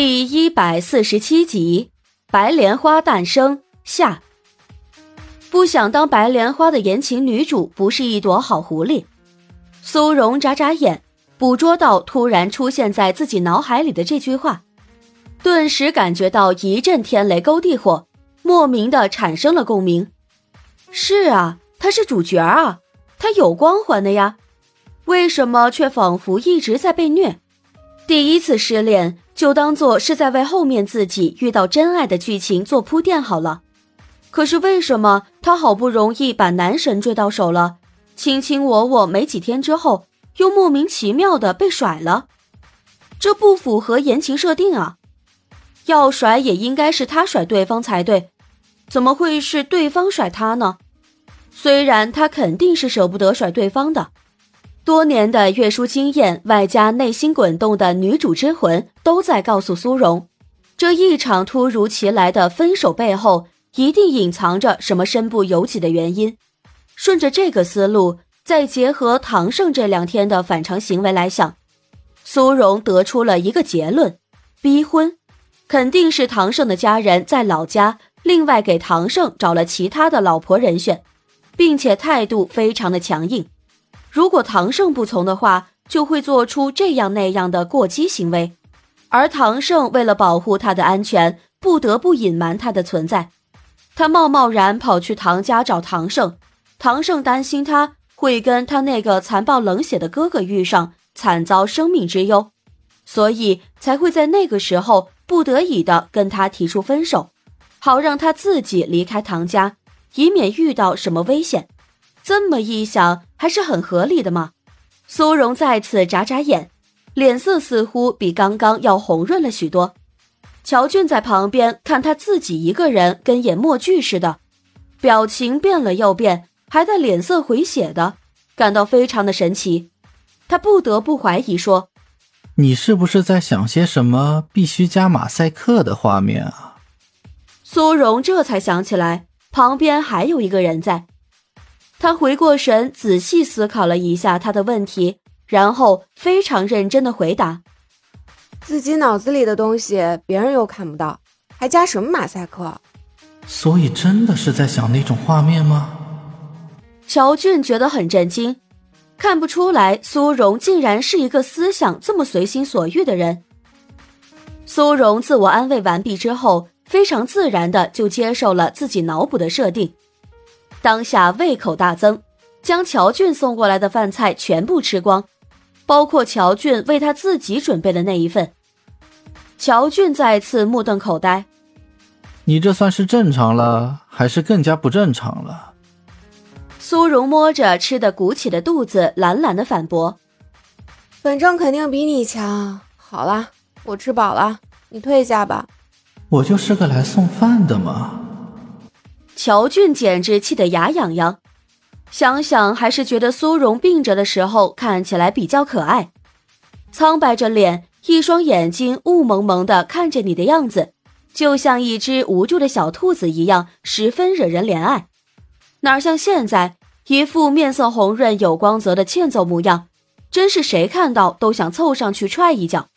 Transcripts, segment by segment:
第一百四十七集，白莲花诞生下。不想当白莲花的言情女主不是一朵好狐狸。苏荣眨眨眼，捕捉到突然出现在自己脑海里的这句话，顿时感觉到一阵天雷勾地火，莫名的产生了共鸣。是啊，他是主角啊，他有光环的呀，为什么却仿佛一直在被虐？第一次失恋。就当做是在为后面自己遇到真爱的剧情做铺垫好了。可是为什么他好不容易把男神追到手了，卿卿我我没几天之后，又莫名其妙的被甩了？这不符合言情设定啊！要甩也应该是他甩对方才对，怎么会是对方甩他呢？虽然他肯定是舍不得甩对方的。多年的阅书经验，外加内心滚动的女主之魂，都在告诉苏荣，这一场突如其来的分手背后，一定隐藏着什么身不由己的原因。顺着这个思路，再结合唐胜这两天的反常行为来想，苏荣得出了一个结论：逼婚，肯定是唐胜的家人在老家另外给唐胜找了其他的老婆人选，并且态度非常的强硬。如果唐胜不从的话，就会做出这样那样的过激行为，而唐胜为了保护他的安全，不得不隐瞒他的存在。他贸贸然跑去唐家找唐胜，唐胜担心他会跟他那个残暴冷血的哥哥遇上，惨遭生命之忧，所以才会在那个时候不得已的跟他提出分手，好让他自己离开唐家，以免遇到什么危险。这么一想，还是很合理的嘛。苏荣再次眨眨眼，脸色似乎比刚刚要红润了许多。乔俊在旁边看他自己一个人跟演默剧似的，表情变了又变，还带脸色回血的，感到非常的神奇。他不得不怀疑说：“你是不是在想些什么必须加马赛克的画面啊？”苏荣这才想起来，旁边还有一个人在。他回过神，仔细思考了一下他的问题，然后非常认真的回答：“自己脑子里的东西，别人又看不到，还加什么马赛克？所以真的是在想那种画面吗？”乔俊觉得很震惊，看不出来苏荣竟然是一个思想这么随心所欲的人。苏荣自我安慰完毕之后，非常自然的就接受了自己脑补的设定。当下胃口大增，将乔俊送过来的饭菜全部吃光，包括乔俊为他自己准备的那一份。乔俊再次目瞪口呆：“你这算是正常了，还是更加不正常了？”苏荣摸着吃的鼓起的肚子，懒懒的反驳：“反正肯定比你强。好了，我吃饱了，你退下吧。我就是个来送饭的嘛。”乔俊简直气得牙痒痒，想想还是觉得苏荣病着的时候看起来比较可爱，苍白着脸，一双眼睛雾蒙蒙的看着你的样子，就像一只无助的小兔子一样，十分惹人怜爱。哪像现在一副面色红润、有光泽的欠揍模样，真是谁看到都想凑上去踹一脚。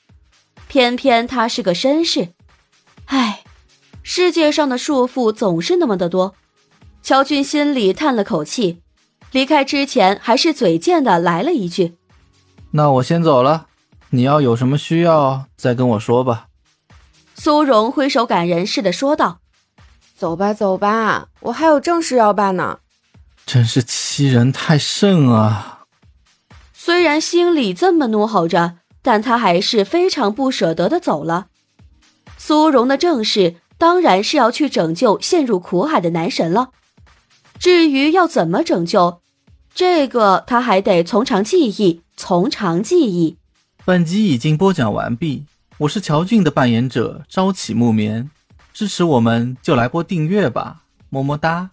偏偏他是个绅士，唉。世界上的束缚总是那么的多，乔俊心里叹了口气，离开之前还是嘴贱的来了一句：“那我先走了，你要有什么需要再跟我说吧。”苏荣挥手感人似的说道：“走吧，走吧，我还有正事要办呢。”真是欺人太甚啊！虽然心里这么怒吼着，但他还是非常不舍得的走了。苏荣的正事。当然是要去拯救陷入苦海的男神了。至于要怎么拯救，这个他还得从长计议，从长计议。本集已经播讲完毕，我是乔俊的扮演者朝起木棉，支持我们就来波订阅吧，么么哒。